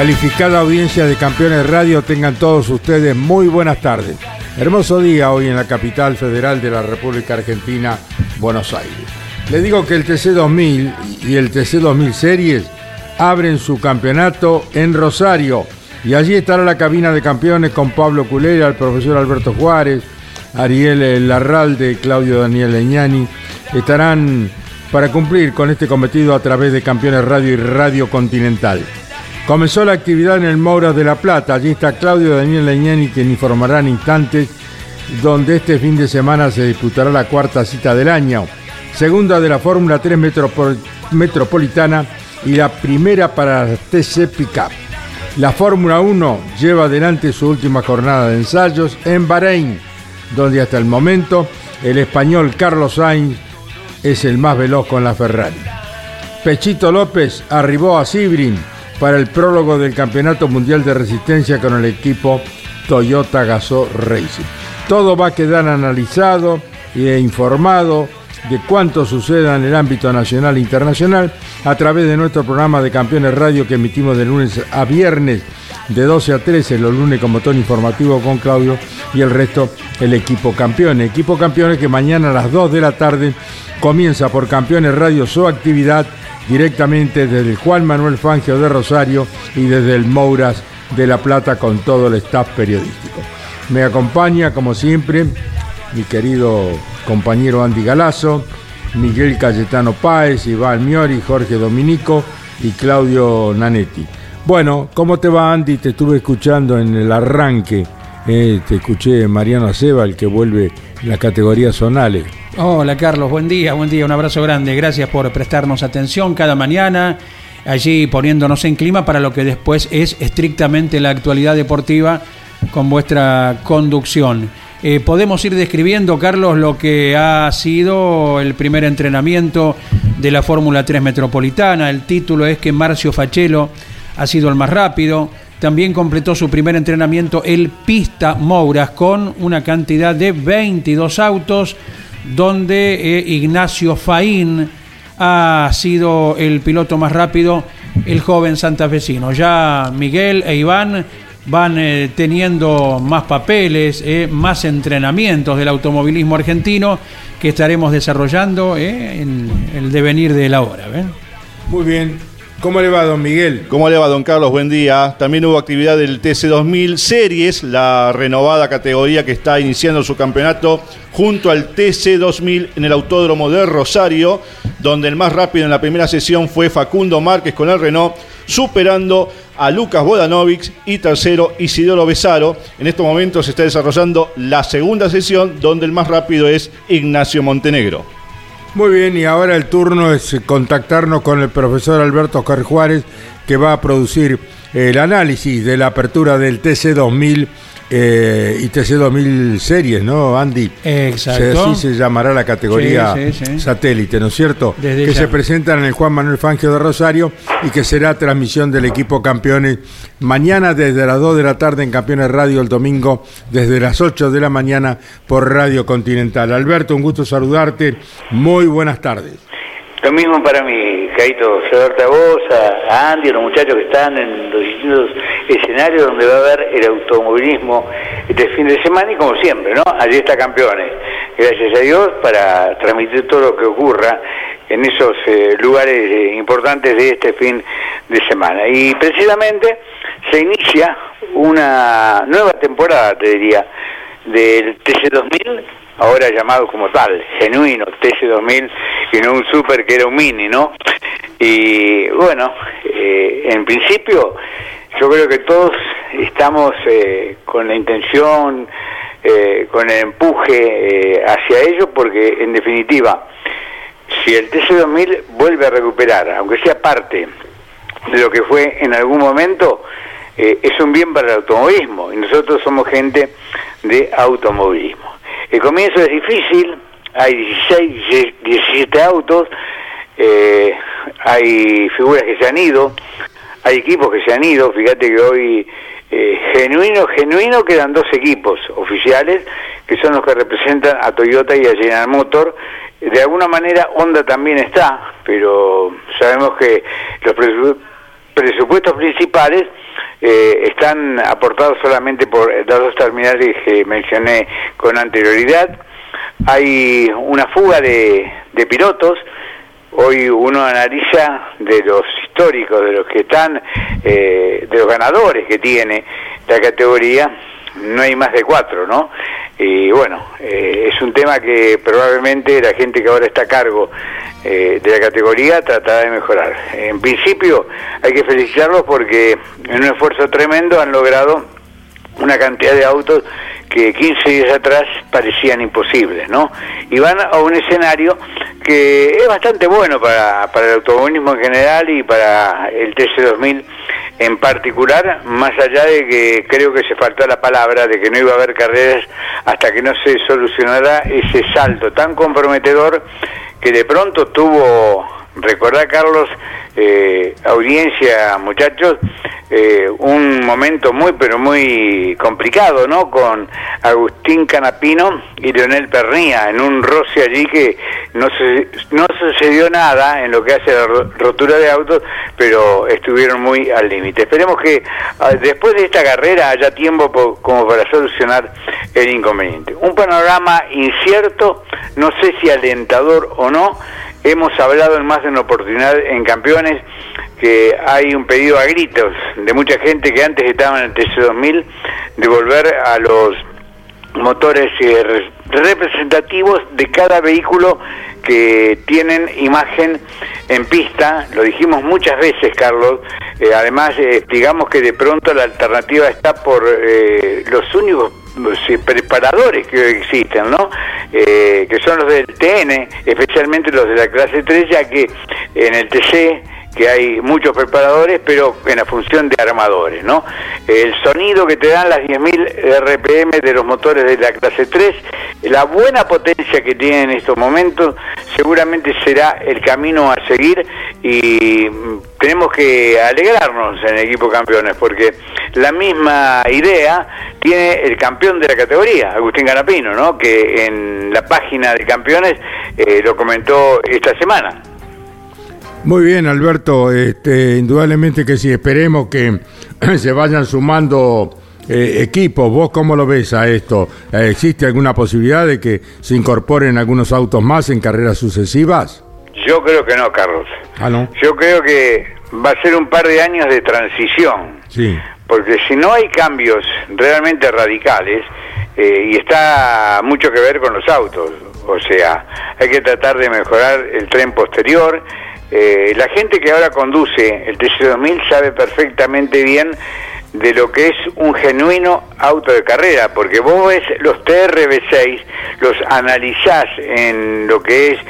Calificada audiencia de Campeones Radio, tengan todos ustedes muy buenas tardes. Hermoso día hoy en la capital federal de la República Argentina, Buenos Aires. Le digo que el TC2000 y el TC2000 Series abren su campeonato en Rosario y allí estará la cabina de campeones con Pablo Culera, el profesor Alberto Juárez, Ariel Larralde, Claudio Daniel Leñani. Estarán para cumplir con este cometido a través de Campeones Radio y Radio Continental. Comenzó la actividad en el Mouras de la Plata. Allí está Claudio Daniel Leñani, quien informará en instantes, donde este fin de semana se disputará la cuarta cita del año, segunda de la Fórmula 3 Metropol Metropolitana y la primera para la TC Pickup. La Fórmula 1 lleva adelante su última jornada de ensayos en Bahrein, donde hasta el momento el español Carlos Sainz es el más veloz con la Ferrari. Pechito López arribó a Sibrin para el prólogo del Campeonato Mundial de Resistencia con el equipo Toyota Gazoo Racing. Todo va a quedar analizado e informado de cuánto suceda en el ámbito nacional e internacional a través de nuestro programa de Campeones Radio que emitimos de lunes a viernes de 12 a 13, los lunes con botón informativo con Claudio y el resto el equipo Campeones. Equipo Campeones que mañana a las 2 de la tarde comienza por Campeones Radio su actividad directamente desde el Juan Manuel Fangio de Rosario y desde el Mouras de La Plata con todo el staff periodístico. Me acompaña, como siempre, mi querido compañero Andy Galazo, Miguel Cayetano Páez, Iván Miori, Jorge Dominico y Claudio Nanetti. Bueno, ¿cómo te va Andy? Te estuve escuchando en el arranque. Eh, te escuché Mariano Aceba, el que vuelve la categoría zonales. Hola Carlos, buen día, buen día, un abrazo grande. Gracias por prestarnos atención cada mañana, allí poniéndonos en clima para lo que después es estrictamente la actualidad deportiva con vuestra conducción. Eh, podemos ir describiendo, Carlos, lo que ha sido el primer entrenamiento de la Fórmula 3 Metropolitana. El título es que Marcio Fachelo ha sido el más rápido. También completó su primer entrenamiento el Pista Mouras con una cantidad de 22 autos donde eh, Ignacio Faín ha sido el piloto más rápido, el joven santafesino. Ya Miguel e Iván van eh, teniendo más papeles, eh, más entrenamientos del automovilismo argentino que estaremos desarrollando en el devenir de la hora. Muy bien, ¿Cómo le va, don Miguel? ¿Cómo le va, don Carlos? Buen día. También hubo actividad del TC2000 Series, la renovada categoría que está iniciando su campeonato junto al TC2000 en el Autódromo de Rosario, donde el más rápido en la primera sesión fue Facundo Márquez con el Renault, superando a Lucas Bodanovic y tercero Isidoro Besaro. En estos momentos se está desarrollando la segunda sesión, donde el más rápido es Ignacio Montenegro. Muy bien, y ahora el turno es contactarnos con el profesor Alberto Oscar Juárez, que va a producir el análisis de la apertura del TC2000 eh, ITC 2000 series, ¿no, Andy? Exacto. Así se llamará la categoría Sí, sí, sí. satélite, ¿no es cierto? Desde que ya. se presentan en el Juan Manuel Fangio de Rosario y que será transmisión del equipo campeones mañana desde las 2 de la tarde en Campeones Radio, el domingo desde las 8 de la mañana por Radio Continental. Alberto, un gusto saludarte. Muy buenas tardes. Lo mismo para mí, Caito, saludarte a vos, a, Andy, a los muchachos que están en los distintos escenarios donde va a haber el automovilismo este fin de semana y como siempre, ¿no? Allí está Campeones. Gracias a Dios para transmitir todo lo que ocurra en esos eh, lugares eh, importantes de este fin de semana. Y precisamente se inicia una nueva temporada, te diría, del TC2000, ahora llamado como tal, genuino TC2000, y no un super que era un mini, ¿no? Y bueno, eh, en principio yo creo que todos estamos eh, con la intención, eh, con el empuje eh, hacia ello, porque en definitiva, si el TC2000 vuelve a recuperar, aunque sea parte de lo que fue en algún momento, eh, es un bien para el automovilismo y nosotros somos gente de automovilismo. El comienzo es difícil, hay 16, 17 autos, eh, hay figuras que se han ido, hay equipos que se han ido, fíjate que hoy eh, genuino, genuino quedan dos equipos oficiales que son los que representan a Toyota y a General Motor. De alguna manera Honda también está, pero sabemos que los presu- presupuestos principales eh, están aportados solamente por las dos terminales que mencioné con anterioridad. Hay una fuga de, de pilotos. Hoy uno analiza de los históricos, de los que están, eh, de los ganadores que tiene la categoría, no hay más de cuatro, ¿no? Y bueno, eh, es un tema que probablemente la gente que ahora está a cargo eh, de la categoría tratará de mejorar. En principio hay que felicitarlos porque en un esfuerzo tremendo han logrado una cantidad de autos que 15 días atrás parecían imposibles, ¿no? Y van a un escenario que es bastante bueno para, para el automovilismo en general y para el TC2000 en particular, más allá de que creo que se faltó la palabra de que no iba a haber carreras hasta que no se solucionara ese salto tan comprometedor que de pronto tuvo, recordá Carlos, eh, audiencia, muchachos, eh, un momento muy pero muy complicado, ¿no? Con Agustín Canapino y Leonel Pernía en un roce allí que no no sucedió nada en lo que hace la ro- rotura de autos, pero estuvieron muy al límite. Esperemos que ah, después de esta carrera haya tiempo po- como para solucionar el inconveniente. Un panorama incierto, no sé si alentador o no. Hemos hablado en más de una oportunidad en campeones que hay un pedido a gritos de mucha gente que antes estaba en el TC2000 de volver a los motores eh, re- representativos de cada vehículo que tienen imagen en pista, lo dijimos muchas veces, Carlos, eh, además eh, explicamos que de pronto la alternativa está por eh, los únicos preparadores que existen, ¿no? Eh, que son los del TN, especialmente los de la clase 3, ya que en el TC que hay muchos preparadores, pero en la función de armadores, ¿no? El sonido que te dan las 10.000 RPM de los motores de la clase 3, la buena potencia que tienen en estos momentos, seguramente será el camino a seguir y mm, tenemos que alegrarnos en el equipo campeones, porque la misma idea tiene el campeón de la categoría, Agustín Canapino, ¿no? Que en la página de campeones eh, lo comentó esta semana. Muy bien, Alberto. Este, indudablemente que sí. Esperemos que se vayan sumando eh, equipos. ¿Vos cómo lo ves a esto? Eh, ¿Existe alguna posibilidad de que se incorporen algunos autos más en carreras sucesivas? Yo creo que no, Carlos. Ah, no. Yo creo que va a ser un par de años de transición, Sí. porque si no hay cambios realmente radicales, eh, y está mucho que ver con los autos, o sea, hay que tratar de mejorar el tren posterior. Eh, la gente que ahora conduce el TC2000 sabe perfectamente bien de lo que es un genuino auto de carrera, porque vos ves los TRB6, los analizás en lo que es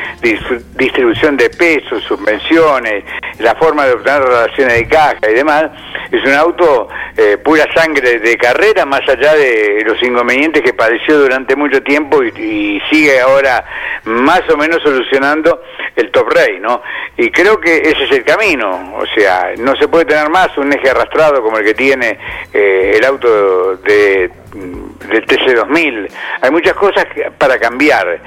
distribución de pesos, subvenciones, la forma de obtener relaciones de caja y demás, es un auto eh, pura sangre de carrera, más allá de los inconvenientes que padeció durante mucho tiempo y, y sigue ahora más o menos solucionando el top rey, ¿no? Y creo que ese es el camino, o sea, no se puede tener más un eje arrastrado como el que tiene eh, el auto de, del TC2000. Hay muchas cosas para cambiar.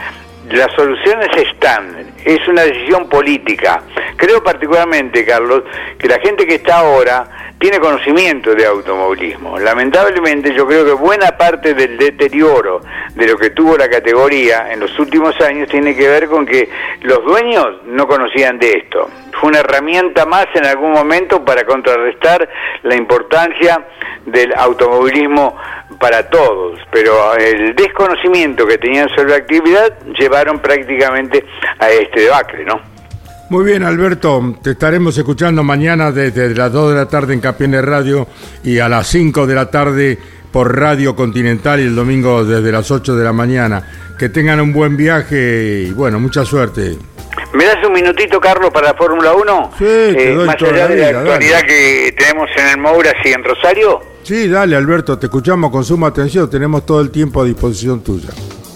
Las soluciones están, es una decisión política. Creo particularmente, Carlos, que la gente que está ahora tiene conocimiento de automovilismo. Lamentablemente yo creo que buena parte del deterioro de lo que tuvo la categoría en los últimos años tiene que ver con que los dueños no conocían de esto. Fue una herramienta más en algún momento para contrarrestar la importancia del automovilismo para todos, pero el desconocimiento que tenían sobre la actividad llevaron prácticamente a este debacle, ¿no? Muy bien, Alberto, te estaremos escuchando mañana desde las 2 de la tarde en Campeones Radio y a las 5 de la tarde por Radio Continental y el domingo desde las 8 de la mañana. Que tengan un buen viaje y bueno, mucha suerte. ¿Me das un minutito, Carlos, para la Fórmula 1? Sí, te eh, doy Más allá la de la vida, actualidad dale. que tenemos en el Mouras y en Rosario. Sí, dale, Alberto, te escuchamos con suma atención, tenemos todo el tiempo a disposición tuya.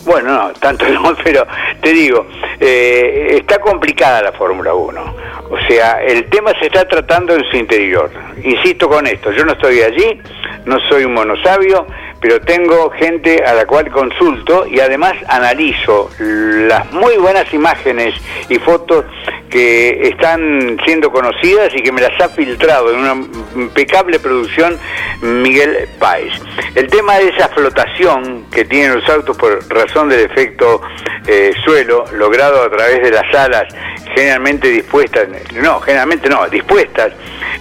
Bueno, no, tanto no, pero te digo, eh, está complicada la Fórmula 1. O sea, el tema se está tratando en su interior. Insisto con esto, yo no estoy allí, no soy un monosabio, pero tengo gente a la cual consulto y además analizo las muy buenas imágenes y fotos que están siendo conocidas y que me las ha filtrado en una impecable producción Miguel Páez. El tema de esa flotación que tienen los autos por razón del efecto eh, suelo, logrado a través de las alas generalmente dispuestas, no, generalmente no, dispuestas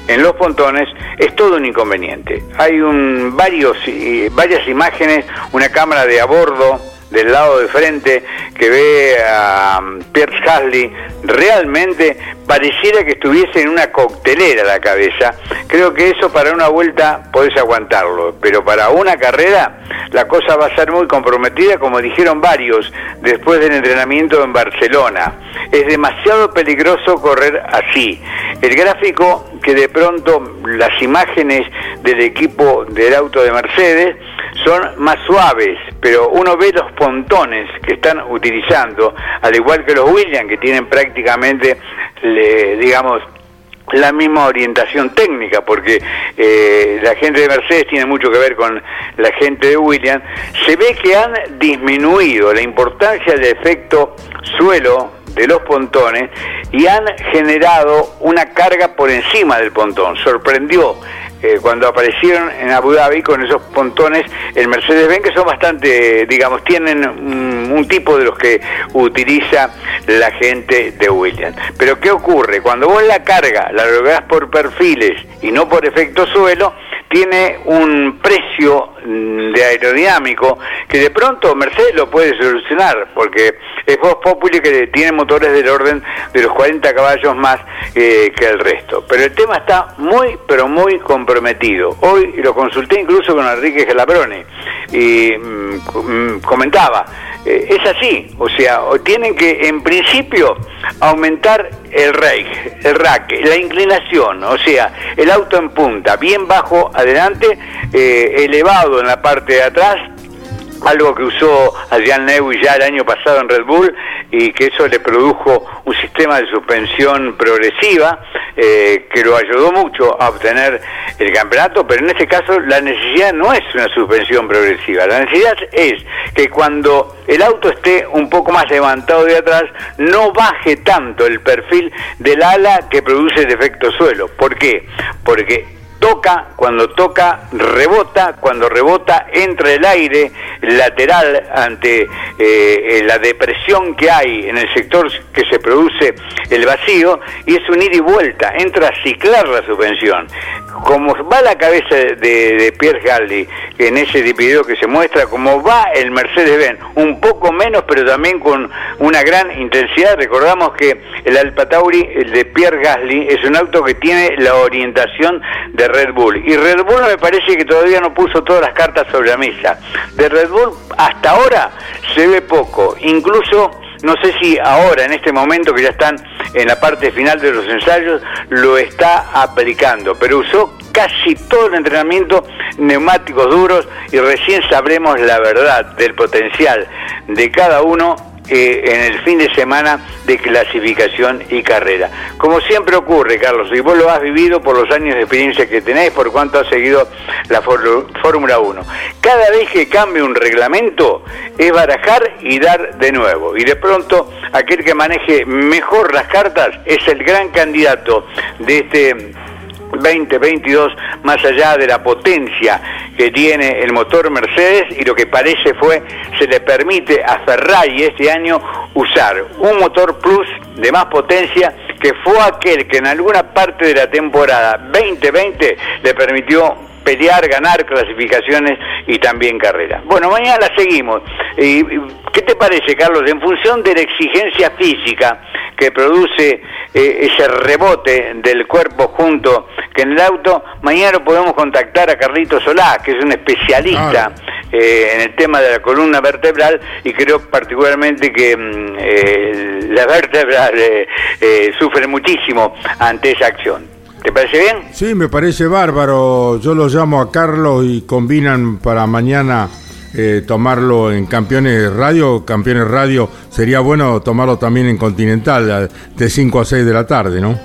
en los pontones, es todo un inconveniente. Hay un, varios, eh, varias imágenes, una cámara de a bordo del lado de frente que ve a um, Pierce Hasley realmente pareciera que estuviese en una coctelera la cabeza. Creo que eso para una vuelta podés aguantarlo, pero para una carrera la cosa va a ser muy comprometida, como dijeron varios después del entrenamiento en Barcelona. Es demasiado peligroso correr así. El gráfico que de pronto las imágenes del equipo del auto de Mercedes son más suaves, pero uno ve los pontones que están utilizando, al igual que los Williams, que tienen prácticamente, le- digamos, la misma orientación técnica, porque eh, la gente de Mercedes tiene mucho que ver con la gente de Williams, se ve que han disminuido la importancia del efecto suelo de los pontones y han generado una carga por encima del pontón. Sorprendió eh, cuando aparecieron en Abu Dhabi con esos pontones el Mercedes-Benz que son bastante, digamos, tienen un, un tipo de los que utiliza la gente de Williams. Pero ¿qué ocurre? Cuando vos la carga la lográs por perfiles y no por efecto suelo, tiene un precio mm, de aerodinámico que de pronto Mercedes lo puede solucionar porque es Vox Populi que tiene motores del orden de los 40 caballos más eh, que el resto. Pero el tema está muy, pero muy comprometido. Hoy lo consulté incluso con Enrique Gelabrone mm, mm, comentaba, eh, es así, o sea, tienen que en principio aumentar el rake, el rack, la inclinación, o sea, el auto en punta, bien bajo adelante, eh, elevado en la parte de atrás, algo que usó Adrián Newey ya el año pasado en Red Bull y que eso le produjo un sistema de suspensión progresiva eh, que lo ayudó mucho a obtener el campeonato, pero en este caso la necesidad no es una suspensión progresiva, la necesidad es que cuando el auto esté un poco más levantado de atrás no baje tanto el perfil del ala que produce el efecto suelo. ¿Por qué? Porque toca, cuando toca, rebota, cuando rebota, entra el aire lateral ante eh, la depresión que hay en el sector que se produce el vacío y es un ida y vuelta, entra a ciclar la suspensión. Como va la cabeza de, Pierre Galdi en ese video que se muestra, como va el Mercedes-Benz, un poco menos, pero también con una gran intensidad. Recordamos que el Alfa Tauri, el de Pierre Gasly, es un auto que tiene la orientación de Red Bull. Y Red Bull me parece que todavía no puso todas las cartas sobre la mesa. De Red Bull hasta ahora se ve poco. Incluso no sé si ahora, en este momento que ya están en la parte final de los ensayos, lo está aplicando, pero usó casi todo el entrenamiento neumáticos duros y recién sabremos la verdad del potencial de cada uno eh, en el fin de semana de clasificación y carrera. Como siempre ocurre, Carlos, y vos lo has vivido por los años de experiencia que tenés, por cuánto has seguido la Fórmula 1. Cada vez que cambia un reglamento es barajar y dar de nuevo. Y de pronto aquel que maneje mejor las cartas es el gran candidato de este 2022 más allá de la potencia que tiene el motor Mercedes y lo que parece fue se le permite a Ferrari este año usar un motor plus de más potencia que fue aquel que en alguna parte de la temporada 2020 le permitió pelear, ganar clasificaciones y también carreras. Bueno, mañana seguimos. ¿Qué te parece, Carlos? En función de la exigencia física que produce eh, ese rebote del cuerpo junto que en el auto, mañana podemos contactar a Carlito Solá, que es un especialista eh, en el tema de la columna vertebral y creo particularmente que mm, eh, la vértebra sufre muchísimo ante esa acción. ¿Te parece bien? Sí, me parece bárbaro. Yo lo llamo a Carlos y combinan para mañana eh, tomarlo en Campeones Radio. Campeones Radio sería bueno tomarlo también en Continental de 5 a 6 de la tarde, ¿no?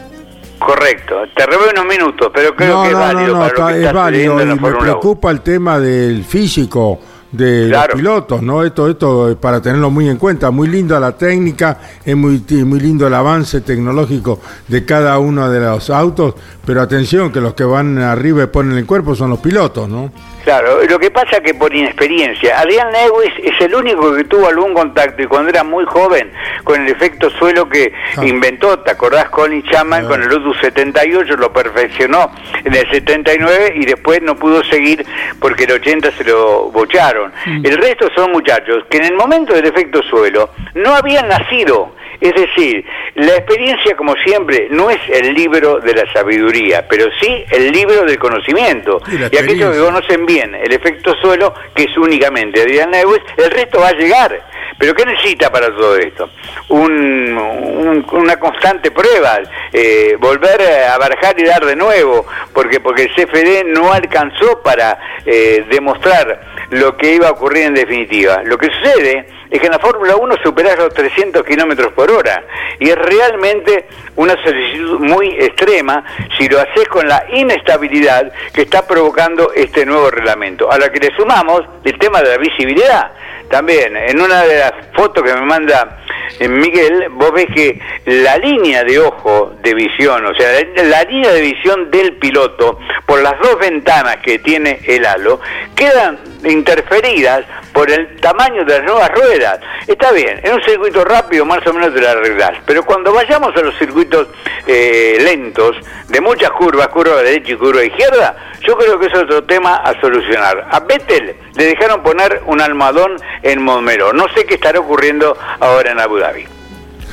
Correcto. Te robé unos minutos, pero creo que es válido. No, no, es válido y me preocupa el tema del físico de los pilotos, ¿no? Esto, esto para tenerlo muy en cuenta. Muy linda la técnica, es muy, muy lindo el avance tecnológico de cada uno de los autos, pero atención que los que van arriba y ponen el cuerpo son los pilotos, ¿no? Claro, lo que pasa es que por inexperiencia, Adrián Lewis es el único que tuvo algún contacto y cuando era muy joven con el efecto suelo que ah. inventó, ¿te acordás? Colin Chapman con el Lotus 78 lo perfeccionó en el 79 y después no pudo seguir porque el 80 se lo bocharon. Mm. El resto son muchachos que en el momento del efecto suelo no habían nacido es decir, la experiencia, como siempre, no es el libro de la sabiduría, pero sí el libro del conocimiento. Y, aquellos que conocen bien el efecto suelo, que es únicamente Adrián Lewis, el resto va a llegar. ¿Pero qué necesita para todo esto? una constante prueba, eh, volver a barajar y dar de nuevo, porque, porque el CFD no alcanzó para eh, demostrar lo que iba a ocurrir en definitiva. Lo que sucede es que en la Fórmula 1 superás los 300 kilómetros por hora y es realmente una solicitud muy extrema si lo haces con la inestabilidad que está provocando este nuevo reglamento. A la que le sumamos el tema de la visibilidad. También, en una de las fotos que me manda Miguel, vos ves que la línea de ojo de visión, o sea, la línea de visión del piloto, por las dos ventanas que tiene el halo, quedan interferidas por el tamaño de las nuevas ruedas. Está bien, en un circuito rápido más o menos te la arreglás, pero cuando vayamos a los circuitos eh, lentos, de muchas curvas, curva derecha y curva izquierda, yo creo que es otro tema a solucionar. A Vettel le dejaron poner un almohadón en Momero. No sé qué estará ocurriendo ahora en Abu Dhabi.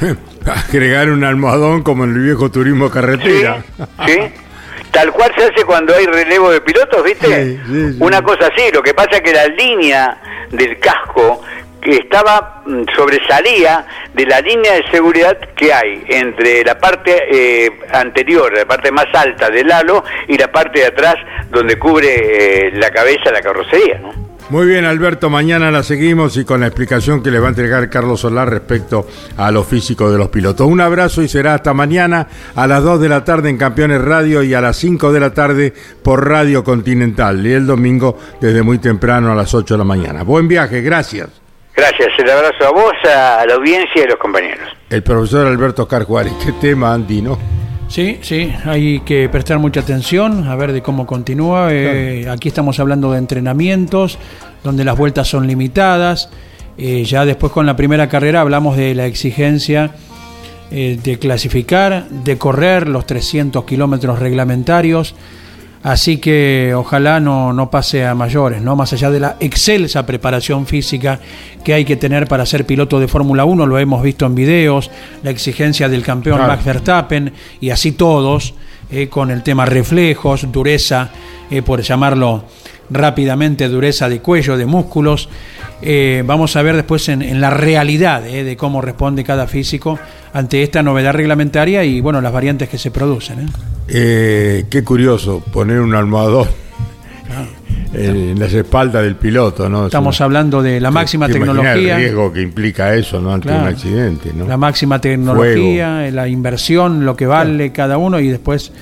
Agregar un almohadón como en el viejo turismo carretera. ¿Sí? Tal cual se hace cuando hay relevo de pilotos, ¿viste? Una cosa así, lo que pasa es que la línea del casco que estaba mm, sobresalía de la línea de seguridad que hay entre la parte eh, anterior, la parte más alta del halo y la parte de atrás donde cubre eh, la cabeza la carrocería, ¿no? Muy bien, Alberto, mañana la seguimos y con la explicación que le va a entregar Carlos Solar respecto a lo físico de los pilotos. Un abrazo y será hasta mañana a las 2 de la tarde en Campeones Radio y a las 5 de la tarde por Radio Continental y el domingo desde muy temprano a las 8 de la mañana. Buen viaje, gracias. Gracias, el abrazo a vos, a la audiencia y a los compañeros. El profesor Alberto Carjuárez, qué tema, Andy, ¿no? Sí, sí, hay que prestar mucha atención a ver de cómo continúa. Eh, aquí estamos hablando de entrenamientos, donde las vueltas son limitadas. Eh, ya después con la primera carrera hablamos de la exigencia eh, de clasificar, de correr los 300 kilómetros reglamentarios. Así que ojalá no, no, pase a mayores, ¿no? Más allá de la excelsa preparación física que hay que tener para ser piloto de Fórmula 1, lo hemos visto en videos, la exigencia del campeón Max Verstappen y así todos. eh, con el tema reflejos, dureza, eh, por llamarlo rápidamente, dureza de cuello, de músculos. Eh, vamos a ver después en, en la realidad de cómo responde cada físico ante esta novedad reglamentaria y bueno, las variantes que se producen. qué curioso poner un almohadón en las espaldas del piloto, ¿no? Estamos hablando de la máxima tecnología. El riesgo que implica eso, ¿no? Ante un accidente, ¿no? La máxima tecnología, la inversión, lo que vale cada uno y después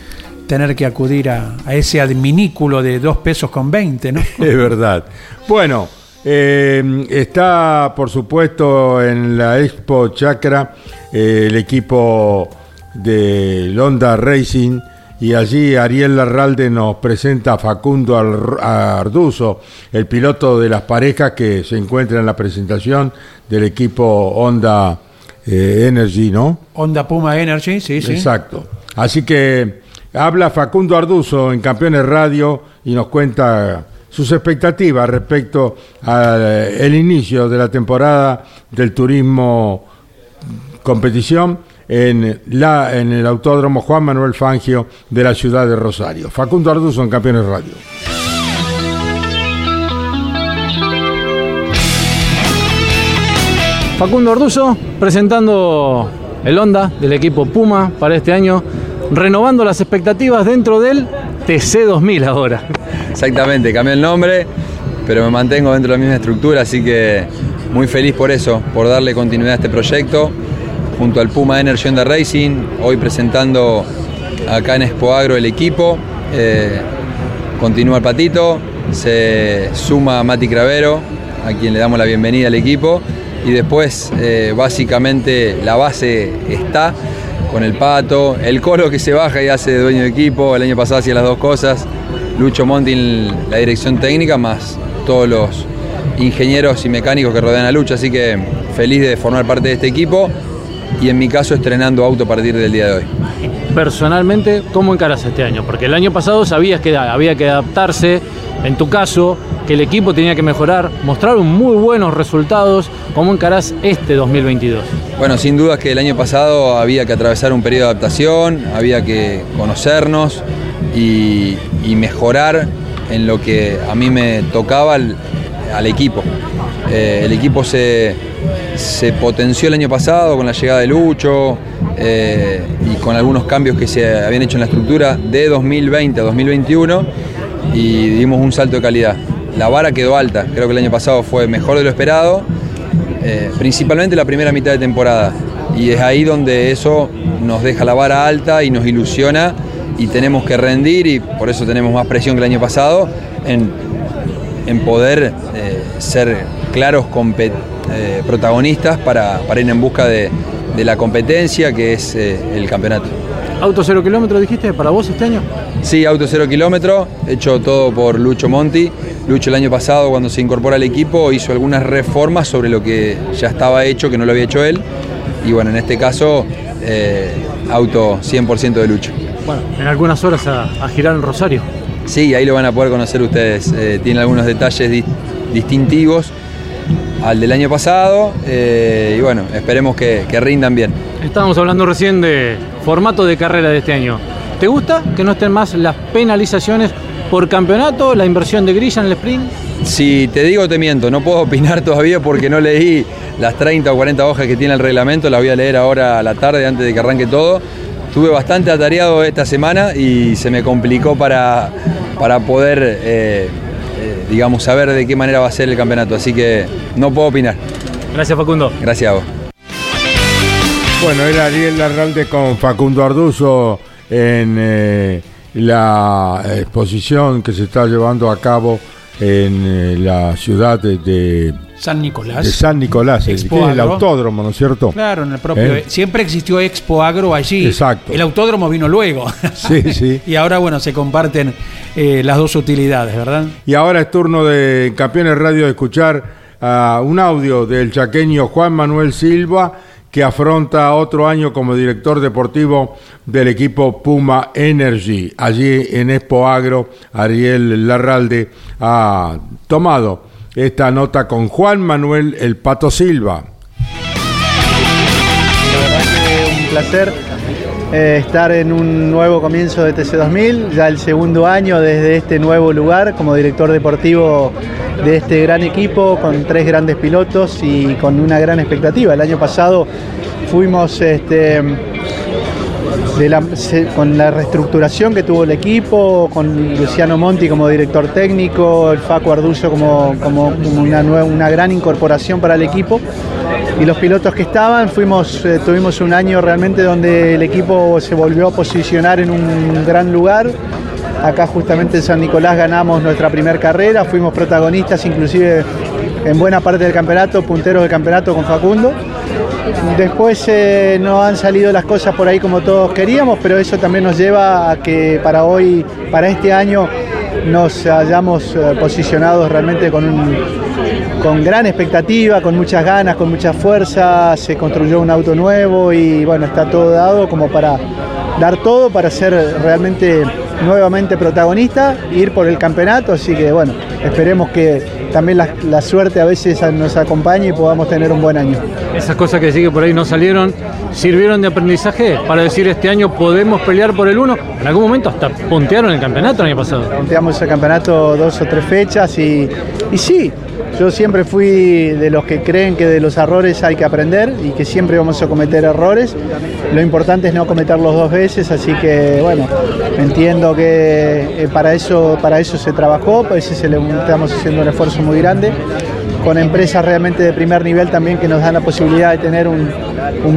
tener que acudir a, ese adminículo de dos pesos con 20, ¿no? Es verdad. Bueno, eh, está por supuesto en la Expo Chacra eh, el equipo de Honda Racing y allí Ariel Larralde nos presenta a Facundo Arduzo, el piloto de las parejas que se encuentra en la presentación del equipo Honda eh, Energy, ¿no? Honda Puma Energy, sí, sí. Exacto. Así que habla Facundo Arduzo en Campeones Radio y nos cuenta sus expectativas respecto al inicio de la temporada del turismo competición en, la, en el Autódromo Juan Manuel Fangio de la ciudad de Rosario. Facundo Arduzo en Campeones Radio. Facundo Arduzo presentando el Honda del equipo Puma para este año, renovando las expectativas dentro del TC2000 ahora. Exactamente, cambié el nombre, pero me mantengo dentro de la misma estructura, así que muy feliz por eso, por darle continuidad a este proyecto junto al Puma Energy Honda Racing, hoy presentando acá en Expo Agro el equipo. Eh, continúa el patito, se suma Mati Cravero, a quien le damos la bienvenida al equipo. Y después, eh, básicamente, la base está con el pato, el coro que se baja y hace dueño de equipo. El año pasado hacía las dos cosas. Lucho Monti en la dirección técnica, más todos los ingenieros y mecánicos que rodean a Lucho. Así que feliz de formar parte de este equipo y en mi caso estrenando auto a partir del día de hoy. Personalmente, ¿cómo encaras este año? Porque el año pasado sabías que había que adaptarse, en tu caso, que el equipo tenía que mejorar, mostraron muy buenos resultados. ¿Cómo encarás este 2022? Bueno, sin duda que el año pasado había que atravesar un periodo de adaptación, había que conocernos y, mejorar en lo que a mí me tocaba al, equipo. Eh, el equipo se, se potenció el año pasado con la llegada de Lucho eh, y con algunos cambios que se habían hecho en la estructura de 2020 a 2021 y dimos un salto de calidad. La vara quedó alta, creo que el año pasado fue mejor de lo esperado, eh, principalmente la primera mitad de temporada. Y es ahí donde eso nos deja la vara alta y nos ilusiona y tenemos que rendir y por eso tenemos más presión que el año pasado en, poder eh, ser claros eh, protagonistas para, ir en busca de, la competencia que es eh, el campeonato. ¿Auto cero kilómetro dijiste para vos este año? Sí, auto cero kilómetro, hecho todo por Lucho Monti. Lucho el año pasado cuando se incorpora al equipo hizo algunas reformas sobre lo que ya estaba hecho, que no lo había hecho él. Y bueno, en este caso, eh, auto 100% de Lucho. Bueno, en algunas horas a, girar en Rosario. Sí, ahí lo van a poder conocer ustedes. tiene algunos detalles distintivos al del año pasado eh, y bueno, esperemos que, rindan bien. Estábamos hablando recién de formato de carrera de este año. ¿Te gusta que no estén más las penalizaciones por campeonato, la inversión de grilla en el sprint? Si te digo te miento, no puedo opinar todavía porque no leí las 30 o 40 hojas que tiene el reglamento, las voy a leer ahora a la tarde antes de que arranque todo. Estuve bastante atareado esta semana y se me complicó para, para poder eh, digamos, saber de qué manera va a ser el campeonato. Así que no puedo opinar. Gracias, Facundo. Gracias a vos. Bueno, era Ariel Larralde con Facundo Arduzo en eh, la exposición que se está llevando a cabo en eh, la ciudad de, San Nicolás. De San Nicolás, el, el autódromo, ¿no es cierto? Claro, en el propio. ¿Eh? Siempre existió Expo Agro allí. Exacto. El autódromo vino luego. Sí, sí. y ahora, bueno, se comparten eh, las dos utilidades, ¿verdad? Y ahora es turno de Campeones Radio de escuchar uh, un audio del chaqueño Juan Manuel Silva que afronta otro año como director deportivo del equipo Puma Energy. Allí en Expo Agro, Ariel Larralde ha tomado esta nota con Juan Manuel El Pato Silva. La verdad que un placer eh, estar en un nuevo comienzo de TC2000, ya el segundo año desde este nuevo lugar como director deportivo de este gran equipo con tres grandes pilotos y con una gran expectativa. El año pasado fuimos este, con la reestructuración que tuvo el equipo, con Luciano Monti como director técnico, el Faco Arduzo como, una, gran incorporación para el equipo y los pilotos que estaban, eh, tuvimos un año realmente donde el equipo se volvió a posicionar en un gran lugar. Acá justamente en San Nicolás ganamos nuestra primera carrera, fuimos protagonistas inclusive en buena parte del campeonato, punteros del campeonato con Facundo. Después eh, no han salido las cosas por ahí como todos queríamos, pero eso también nos lleva a que para hoy, para este año, nos hayamos eh, posicionado realmente con, con gran expectativa, con muchas ganas, con mucha fuerza. Se construyó un auto nuevo y bueno, está todo dado como para dar todo para ser realmente nuevamente protagonista, ir por el campeonato, así que bueno, esperemos que también la, suerte a veces nos acompañe y podamos tener un buen año. Esas cosas que sigue por ahí no salieron, sirvieron de aprendizaje para decir este año podemos pelear por el uno. En algún momento hasta puntearon el campeonato el año pasado. Punteamos el campeonato dos o tres fechas y, y sí, yo siempre fui de los que creen que de los errores hay que aprender y que siempre vamos a cometer errores. Lo importante es no cometerlos dos veces, así que bueno, entiendo que eh, para eso, para eso se trabajó, a veces estamos haciendo un esfuerzo muy grande con empresas realmente de primer nivel también que nos dan la posibilidad de tener un,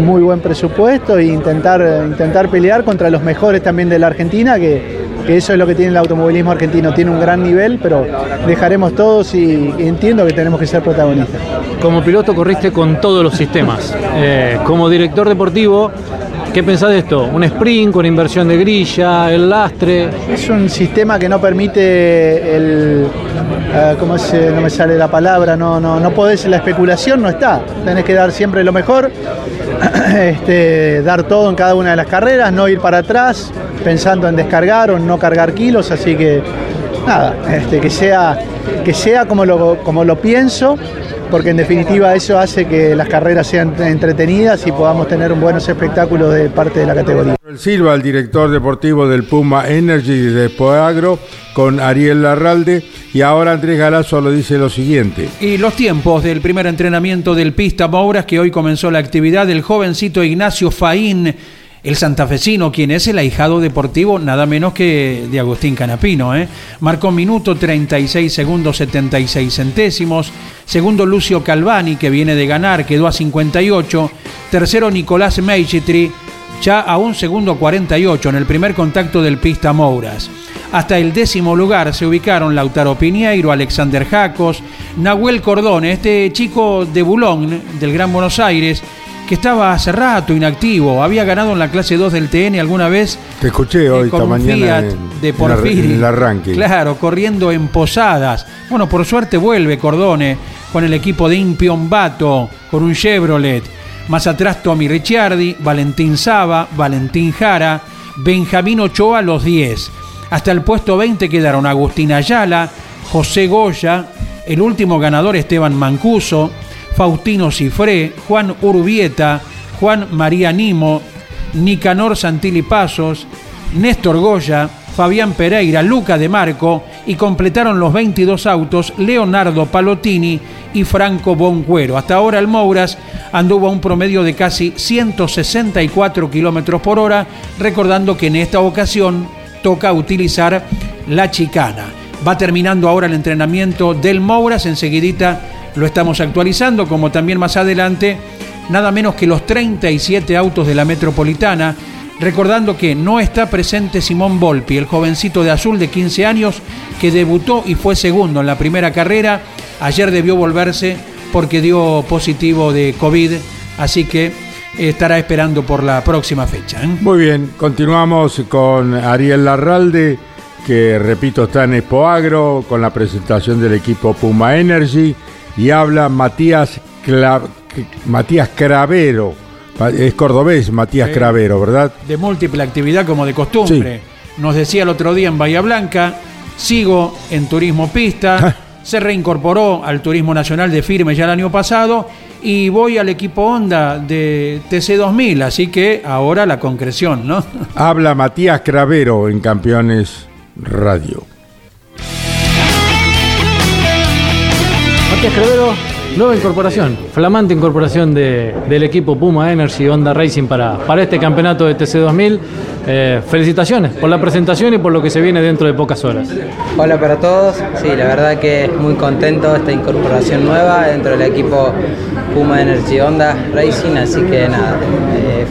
muy buen presupuesto e intentar, intentar pelear contra los mejores también de la Argentina, que, que eso es lo que tiene el automovilismo argentino, tiene un gran nivel, pero dejaremos todos y entiendo que tenemos que ser protagonistas. Como piloto corriste con todos los sistemas. Eh, como director deportivo, ¿Qué pensás de esto? ¿Un sprint con inversión de grilla, el lastre? Es un sistema que no permite el. Uh, ¿Cómo es? No me sale la palabra, no, no, no podés, la especulación no está. Tenés que dar siempre lo mejor, este, dar todo en cada una de las carreras, no ir para atrás pensando en descargar o no cargar kilos, así que nada, este, que sea, que sea como, lo, como lo pienso porque en definitiva eso hace que las carreras sean entretenidas y podamos tener un buenos espectáculos de parte de la categoría. Silva, el director deportivo del Puma Energy de Poagro, con Ariel Larralde, y ahora Andrés Galazo lo dice lo siguiente. Y los tiempos del primer entrenamiento del Pista Mouras, que hoy comenzó la actividad del jovencito Ignacio Faín el santafesino, quien es el ahijado deportivo nada menos que de Agustín Canapino. ¿eh? Marcó minuto 36 segundos 76 centésimos. Segundo Lucio Calvani, que viene de ganar, quedó a 58. Tercero Nicolás Meichitri, ya a un segundo 48 en el primer contacto del pista Mouras. Hasta el décimo lugar se ubicaron Lautaro Piñeiro, Alexander Jacos, Nahuel Cordón, este chico de Bulón del Gran Buenos Aires, que estaba hace rato inactivo, había ganado en la clase 2 del TN alguna vez. Te escuché hoy, esta mañana. de Porfiri. En el arranque. Claro, corriendo en posadas. Bueno, por suerte vuelve Cordone con el equipo de Impiombato, con un Chevrolet. Más atrás Tommy Ricciardi, Valentín Saba, Valentín Jara, Benjamín Ochoa los 10. Hasta el puesto 20 quedaron Agustín Ayala, José Goya, el último ganador Esteban Mancuso, Faustino Cifré, Juan Urbieta, Juan María Nimo, Nicanor Santilli Pasos, Néstor Goya, Fabián Pereira, Luca de Marco y completaron los 22 autos Leonardo Palotini y Franco Boncuero. Hasta ahora el Mouras anduvo a un promedio de casi 164 kilómetros por hora, recordando que en esta ocasión toca utilizar la chicana. Va terminando ahora el entrenamiento del Mouras, enseguidita lo estamos actualizando, como también más adelante, nada menos que los 37 autos de la metropolitana, recordando que no está presente Simón Volpi, el jovencito de azul de 15 años que debutó y fue segundo en la primera carrera. Ayer debió volverse porque dio positivo de COVID, así que estará esperando por la próxima fecha. ¿eh? Muy bien, continuamos con Ariel Larralde, que repito está en Expoagro, con la presentación del equipo Puma Energy y habla Matías, Matías Cravero. Es cordobés Matías Cravero, ¿verdad? De múltiple actividad como de costumbre. Nos decía el otro día en Bahía Blanca, sigo en turismo pista, se reincorporó al turismo nacional de firme ya el año pasado y voy al equipo Honda de TC2000, así que ahora la concreción, ¿no? Habla Matías Cravero en Campeones Radio. Matías nueva incorporación, flamante incorporación de- del equipo Puma Energy Honda Racing para, para este campeonato de TC2000. Eh, felicitaciones por la presentación y por lo que se viene dentro de pocas horas. Hola para todos, sí, la verdad que muy contento esta incorporación nueva dentro del equipo Puma Energy Honda Racing, así que nada,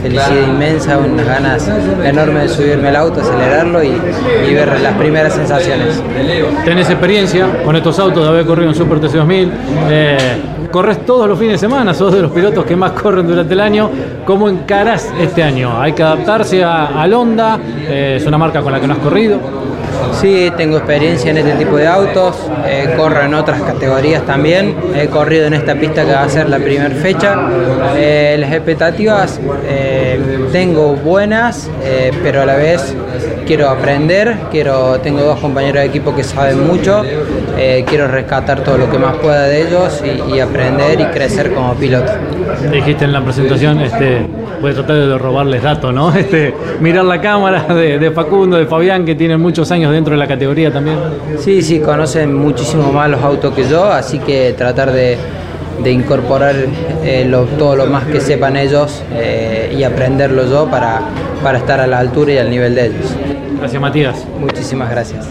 felicidad inmensa, unas ganas enormes de subirme al auto, acelerarlo y, y ver las primeras sensaciones. Tenés experiencia con estos autos de haber corrido en Super TC2000. eh, corres todos los fines de semana, sos de los pilotos que más corren durante el año. ¿Cómo encarás este año? Hay que adaptarse a, al Honda, eh, es una marca con la que no has corrido. Sí, tengo experiencia en este tipo de autos, eh, corro en otras categorías también, he corrido en esta pista que va a ser la primera fecha. Eh, las expectativas tengo buenas, pero a la vez quiero aprender, quiero, tengo dos compañeros de equipo que saben mucho, eh, quiero rescatar todo lo que más pueda de ellos y, y aprender y crecer como piloto. Dijiste en la presentación, este, voy a tratar de robarles datos, ¿no? Este, mirar la cámara de, de Facundo, de Fabián, que tienen muchos años dentro de la categoría también. Sí, sí, conocen muchísimo más los autos que yo, así que tratar de, de incorporar eh, lo- todo lo más que sepan ellos eh, y aprenderlo yo para, para estar a la altura y al nivel de ellos. Gracias, Matías. Muchísimas gracias.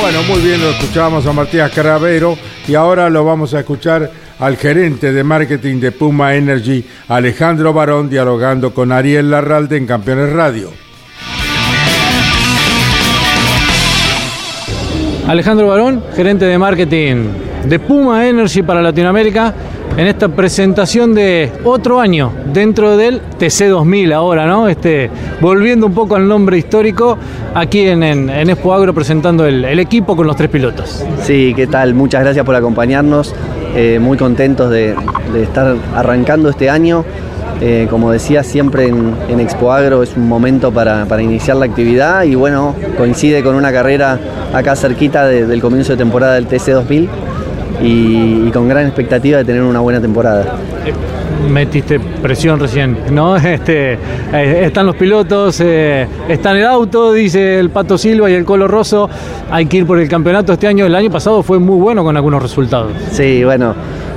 Bueno, muy bien, lo escuchábamos a Matías Cravero y ahora lo vamos a escuchar al gerente de marketing de Puma Energy, Alejandro Barón, dialogando con Ariel Larralde en Campeones Radio. Alejandro Barón, gerente de marketing de Puma Energy para Latinoamérica, en esta presentación de otro año dentro del TC2000 ahora, ¿no? Este, volviendo un poco al nombre histórico, aquí en, en, Expo Agro presentando el, equipo con los tres pilotos. Sí, ¿qué tal? Muchas gracias por acompañarnos. Eh, muy contentos de, estar arrancando este año. Eh, como decía, siempre en, en Expo Agro es un momento para, iniciar la actividad y bueno, coincide con una carrera acá cerquita de- del comienzo de temporada del TC2000 y, y con gran expectativa de tener una buena temporada. Metiste presión recién, ¿no? Este, eh, están los pilotos, eh, está en el auto, dice el Pato Silva y el Colo Rosso. Hay que ir por el campeonato este año. El año pasado fue muy bueno con algunos resultados. Sí, bueno,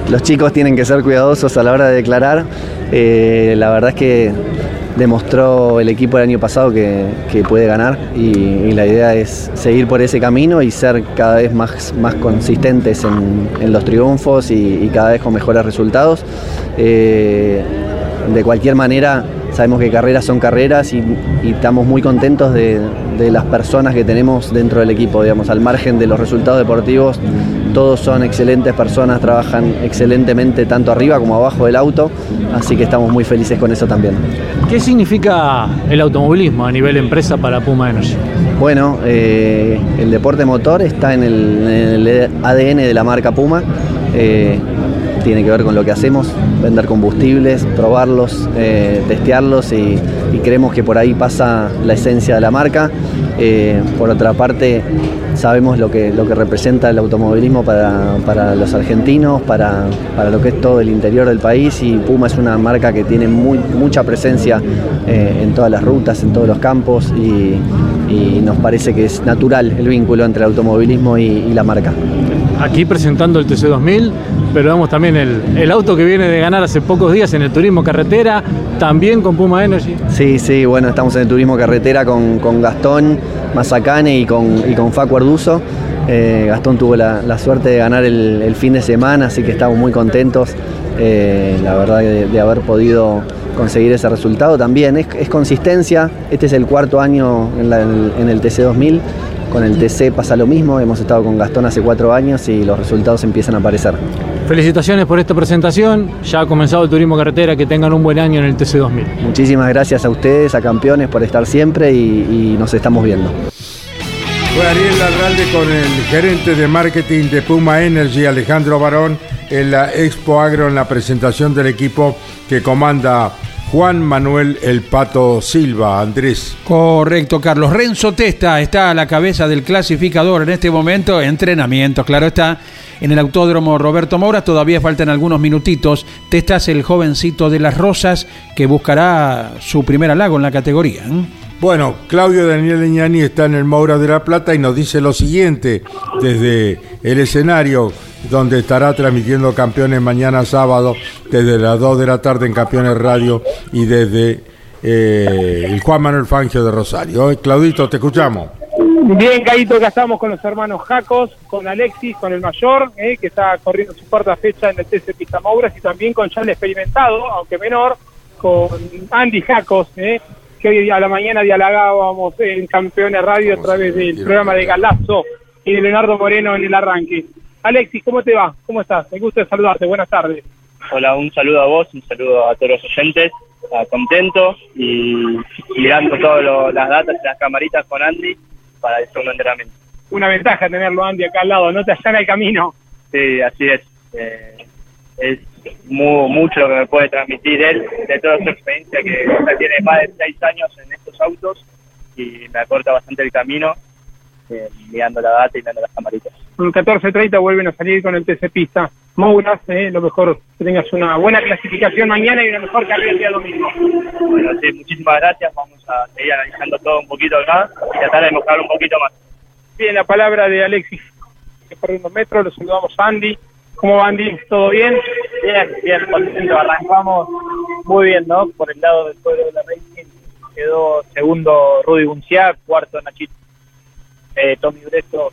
los chicos tienen que ser cuidadosos a la hora de declarar. Eh, la verdad es que demostró el equipo el año pasado que, que puede ganar y, la idea es seguir por ese camino y ser cada vez más, más consistentes en, en los triunfos y, y cada vez con mejores resultados. Eh, de cualquier manera, sabemos que carreras son carreras y, y estamos muy contentos de, de las personas que tenemos dentro del equipo, digamos, al margen de los resultados deportivos, todos son excelentes personas, trabajan excelentemente tanto arriba como abajo del auto, así que estamos muy felices con eso también. ¿Qué significa el automovilismo a nivel empresa para Puma Energy? Bueno, eh, el deporte motor está en el, en el ADN de la marca Puma. eh, tiene que ver con lo que hacemos, vender combustibles, probarlos, eh, testearlos y, creemos que por ahí pasa la esencia de la marca. Eh, por otra parte, sabemos lo que, lo que representa el automovilismo para, para los argentinos, para, para lo que es todo el interior del país y Puma es una marca que tiene mucha presencia eh, en todas las rutas, en todos los campos y, nos parece que es natural el vínculo entre el automovilismo y la marca. Aquí presentando el TC2000, pero vemos también el, el auto que viene de ganar hace pocos días en el turismo carretera, también con Puma Energy. Sí, sí, bueno, estamos en el turismo carretera con, con Gastón Mazacane y con, y con Facu Arduzo. Eh, Gastón tuvo la, la suerte de ganar el, el fin de semana, así que estamos muy contentos, eh, la verdad, de, de haber podido conseguir ese resultado también. Es, consistencia, este es el cuarto año en, la- en el TC2000. Con el TC pasa lo mismo, hemos estado con Gastón hace cuatro años y los resultados empiezan a aparecer. Felicitaciones por esta presentación, ya ha comenzado el turismo carretera, que tengan un buen año en el TC2000. Muchísimas gracias a ustedes, a campeones, por estar siempre y- y nos estamos viendo. Fue Ariel Larralde con el gerente de marketing de Puma Energy, Alejandro Barón, en la Expo Agro, en la presentación del equipo que comanda Juan Manuel El Pato Silva. Andrés. Correcto, Carlos. Renzo Testa está a la cabeza del clasificador en este momento. Entrenamiento, claro está. En el autódromo Roberto Moura todavía faltan algunos minutitos. Testa es el jovencito de las Rosas que buscará su primer halago en la categoría. ¿eh? Bueno, Claudio Daniel Leñani está en el Moura de la Plata y nos dice lo siguiente desde el escenario donde estará transmitiendo Campeones mañana sábado desde las 2 de la tarde en Campeones Radio y desde eh, el Juan Manuel Fangio de Rosario. Eh, Claudito, te escuchamos. Bien, Caíto, acá estamos con los hermanos Jacos, con Alexis, con el mayor, eh, que está corriendo su cuarta fecha en el TC Pista Mouras, y también con ya el experimentado, aunque menor, con Andy Jacos, eh, que hoy a la mañana dialogábamos en Campeones Radio a través del programa de Galazo y de Leonardo Moreno en el arranque. Alexis, ¿cómo te va? ¿Cómo estás? Me gusta saludarte. Buenas tardes. Hola, un saludo a vos, un saludo a todos los oyentes. Ah, contento y mirando todas las datas y las camaritas con Andy para el segundo entrenamiento. Una ventaja tenerlo Andy acá al lado, no te allana el camino. Sí, así es. Eh, es mu- mucho lo que me puede transmitir él de toda su experiencia, que ya tiene más de seis años en estos autos y me acorta bastante el camino eh, mirando la data y mirando las camaritas. Un 14.30 vuelven a salir con el TC Pista. Mouras, eh, lo mejor que tengas una buena clasificación mañana y una mejor carrera el día domingo. Bueno, sí, muchísimas gracias. Vamos a seguir analizando todo un poquito acá y tratar de mostrar un poquito más. Bien, la palabra de Alexis, que corriendo metro, lo saludamos a Andy. ¿Cómo va Andy? ¿Todo bien? Bien, bien, contento. Arrancamos muy bien, ¿no? Por el lado del pueblo de la Racing quedó segundo Rudy Bunciá, cuarto Nachito. Eh, Tommy Bresto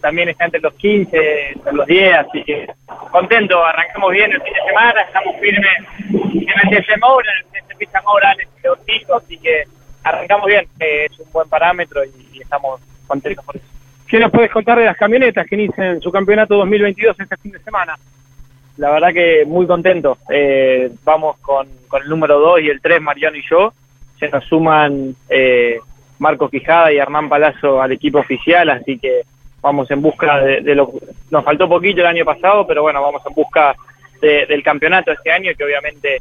también está entre los 15, entre los 10, así que contento. Arrancamos bien el fin de semana, estamos firmes en el TC Moura, en el Pista Moura, en el así que arrancamos bien. Es un buen parámetro y, y estamos contentos por eso. ¿Qué nos puedes contar de las camionetas que inician su campeonato 2022 este fin de semana? La verdad que muy contento. Eh, vamos con, con el número 2 y el 3, Mariano y yo. Se nos suman eh, Marco Quijada y Hernán Palazzo al equipo oficial, así que vamos en busca de, de lo Nos faltó poquito el año pasado, pero bueno, vamos en busca de- del campeonato este año, que obviamente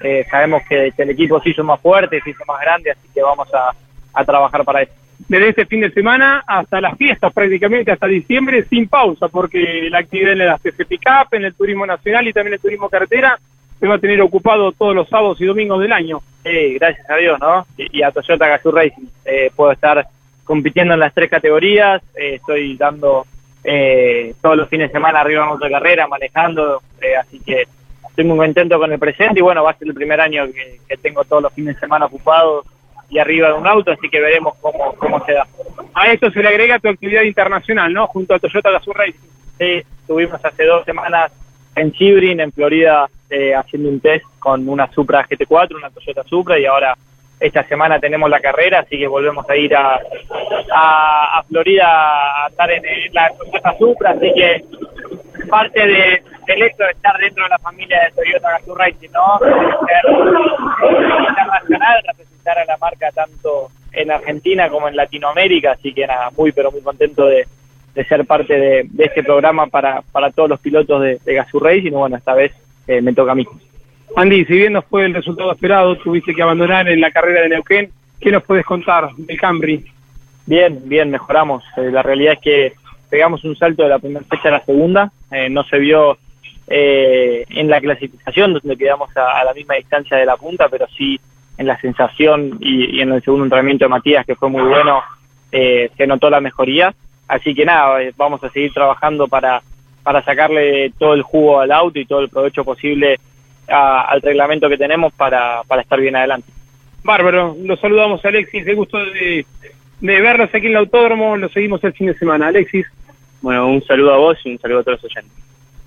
eh, sabemos que, que el equipo se hizo más fuerte, se hizo más grande, así que vamos a, a trabajar para eso. Desde este fin de semana hasta las fiestas, prácticamente hasta diciembre, sin pausa, porque la actividad en las TC Pickup, en el turismo nacional y también el turismo carretera se va a tener ocupado todos los sábados y domingos del año. Sí, gracias a Dios, ¿no? Y, a Toyota Gazoo Racing. Eh, puedo estar compitiendo en las tres categorías, eh, estoy dando eh, todos los fines de semana arriba en autocarrera, manejando, eh, así que estoy muy contento con el presente y bueno, va a ser el primer año que, que tengo todos los fines de semana ocupados y arriba de un auto, así que veremos cómo, cómo se da. A esto se le agrega tu actividad internacional, ¿no? Junto a Toyota Gazoo Racing. Sí, estuvimos hace dos semanas en Chibrin, en Florida, eh, haciendo un test con una Supra GT4, una Toyota Supra, y ahora esta semana tenemos la carrera, así que volvemos a ir a, a, Florida a estar en, en la Toyota Supra, así que parte de, del hecho de estar dentro de la familia de Toyota Gazoo Racing, ¿no? Ser internacional, representar a la marca tanto en Argentina como en Latinoamérica, así que nada, muy pero muy contento de, de ser parte de, de este programa para, para todos los pilotos de, de Gazoo Racing, y bueno, esta vez eh, me toca a mí. Andy, si bien no fue el resultado esperado, tuviste que abandonar en la carrera de Neuquén, ¿qué nos puedes contar del Camry? Bien, bien, mejoramos. Eh, la realidad es que pegamos un salto de la primera fecha a la segunda. Eh, no se vio eh, en la clasificación, donde quedamos a, la misma distancia de la punta, pero sí en la sensación y, y en el segundo entrenamiento de Matías, que fue muy bueno, eh, se notó la mejoría. Así que nada, eh, vamos a seguir trabajando para, para sacarle todo el jugo al auto y todo el provecho posible a- al reglamento que tenemos para, para estar bien adelante. Bárbaro, los saludamos Alexis, qué gusto de, de verlos aquí en el autódromo, los seguimos el fin de semana. Alexis, Bueno, un saludo a vos y un saludo a todos los oyentes.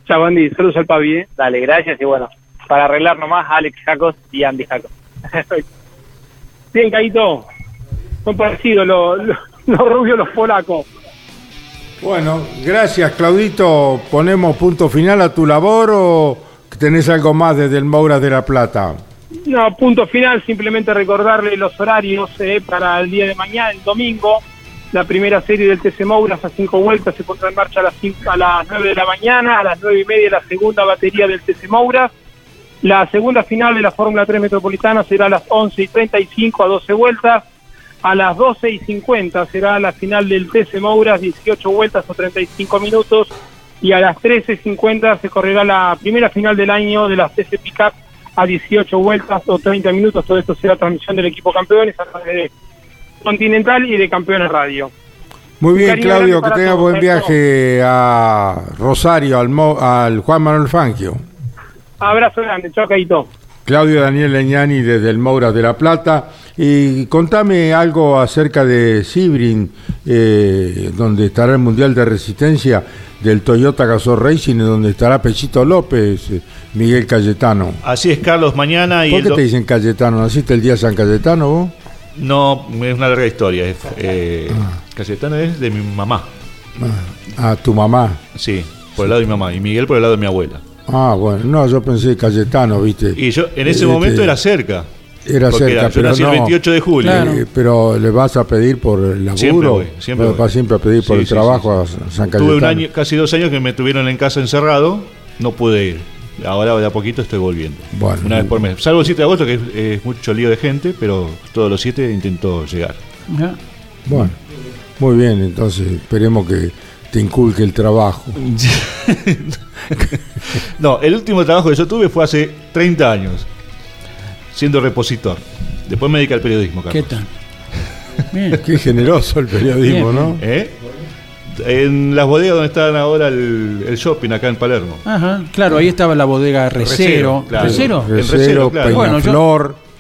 chao Andy, saludos al Pavi. ¿eh? Dale, gracias y bueno, para arreglar nomás Alex Jacos y Andy Jacos. Bien, Caito, son parecidos los, los, los rubios, los polacos. Bueno, gracias Claudito. ¿Ponemos punto final a tu labor o tenés algo más desde el Moura de la Plata? No, punto final, simplemente recordarle los horarios eh, para el día de mañana, el domingo. La primera serie del TC Mouras a cinco vueltas se pondrá en marcha a las, cinco- a las 9 de la mañana, a las nueve y media la segunda batería del TC Mouras. La segunda final de la Fórmula 3 Metropolitana será a las 11 y 35 a 12 vueltas. A las 12 y 50 será la final del TC Mouras, 18 vueltas o 35 minutos. Y a las 13.50 se correrá la primera final del año de las TC Pickup a 18 vueltas o 30 minutos. Todo esto será transmisión del equipo campeones a través de Continental y de Campeones Radio. Muy bien, cariño Claudio, que tenga todos, buen viaje a Rosario, al, Mo- al Juan Manuel Fangio. Abrazo grande, chao, Caito. Claudio Daniel Leñani desde el Mouras de La Plata. Y contame algo acerca de Sibrin, eh, donde estará el Mundial de Resistencia del Toyota Gazoo Racing, donde estará Pechito López, eh, Miguel Cayetano. Así es, Carlos, mañana y ¿Por qué te dicen Cayetano? ¿Naciste el día de San Cayetano vos? No, es una larga historia. es, eh, Cayetano es de mi mamá. Ah, tu mamá. Sí, por el lado de mi mamá. Y Miguel por el lado de mi abuela. Ah, bueno, no, yo pensé Cayetano, ¿viste? Y yo en ese Este, momento era cerca. Era cerca, era- yo pero nací no. el 28 de julio. Eh, pero le vas a pedir por el laburo. Siempre voy, siempre vas voy. siempre a pedir por Sí, el sí, trabajo sí, a San Cayetano. Tuve un año, casi dos años que me tuvieron en casa encerrado. No pude ir. Ahora de a poquito estoy volviendo. Bueno. Una vez por mes. Salvo el 7 de agosto, que es, es mucho lío de gente, pero todos los 7 intento llegar. Ajá. Bueno, muy bien, entonces esperemos que te inculque el trabajo. No, el último trabajo que yo tuve fue hace 30 años, siendo repositor. Después me dediqué al periodismo, Carlos. ¿Qué tal? Bien. Qué generoso el periodismo, Bien, ¿no? ¿Eh? En las bodegas donde están ahora el, el shopping, acá en Palermo. Ajá, claro, ahí estaba la bodega Recero. Recero, claro. ¿Recero? El Recero, claro. Bueno,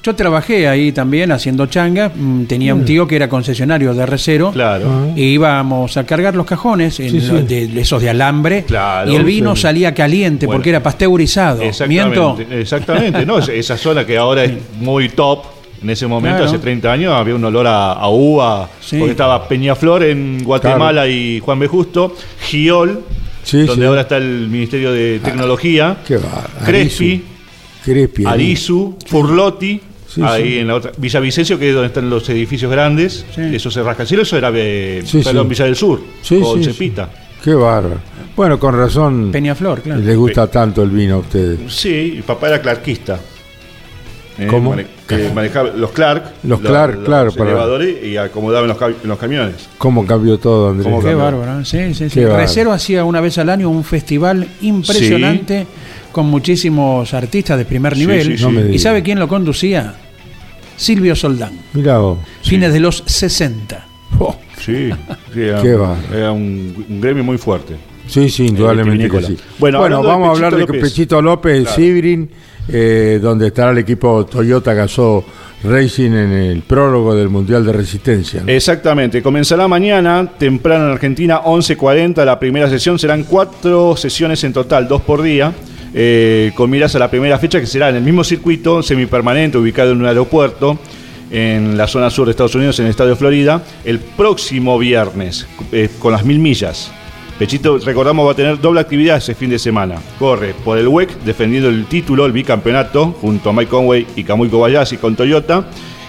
yo, trabajé ahí también haciendo changa. mm, Tenía un tío que era concesionario de Recero. Claro. Y íbamos a cargar los cajones en Sí, sí. lo- de, esos de alambre. Claro. y el vino Sí. salía caliente Bueno. porque era pasteurizado. Miento. Exactamente, exactamente. ¿no? Es- Esa zona que ahora es muy top. En ese momento, Claro. hace 30 años, había un olor a, a uva. Sí. Porque estaba Peñaflor en Guatemala y Juan B. Justo. Giol, Sí, donde sí. ahora está el Ministerio de Tecnología. Qué va. Crespi, Crespi. ahí. Arizu, Furlotti. Sí, ahí sí. en la otra. Villavicencio, que es donde están los edificios grandes. Sí. Eso se rasca el cielo. Eso era, eh, Sí, perdón, sí. Villa del Sur. Sí, con sí, Cepita. Qué bárbaro. Bueno, con razón Peñaflor, claro. les gusta tanto el vino a ustedes. Sí, y papá era clarquista. Eh, ¿Cómo? mane- manejaba los Clark. Los Clark, claro, Los para- elevadores y acomodaban los, los camiones. ¿Cómo cambió todo, Andrés? ¿Cómo Qué cambió? bárbaro. ¿eh? Sí, sí, sí. Recero hacía una vez al año un festival impresionante con muchísimos artistas de primer nivel. sí, sí. No me ¿Y sabe quién lo conducía? Silvio Soldán. Mirá vos. Fines de los 60. Oh, Sí, sí, era, Qué era un, un gremio muy fuerte. Sí, sí, indudablemente que sí. Bueno, Bueno, vamos a hablar de Pechito López. López, Claro. Sibrin, eh, donde estará el equipo Toyota Gazoo Racing en el prólogo del Mundial de Resistencia. ¿no? Exactamente, comenzará mañana, temprano en Argentina, 11.40, la primera sesión, serán cuatro sesiones en total, dos por día, eh, con miras a la primera fecha que será en el mismo circuito semipermanente ubicado en un aeropuerto en la zona sur de Estados Unidos, en el estado de Florida, el próximo viernes, eh, con las mil millas. Pechito, recordamos, va a tener doble actividad ese fin de semana. Corre por el WEC defendiendo el título, el bicampeonato, junto a Mike Conway y Kamui Kobayashi con Toyota.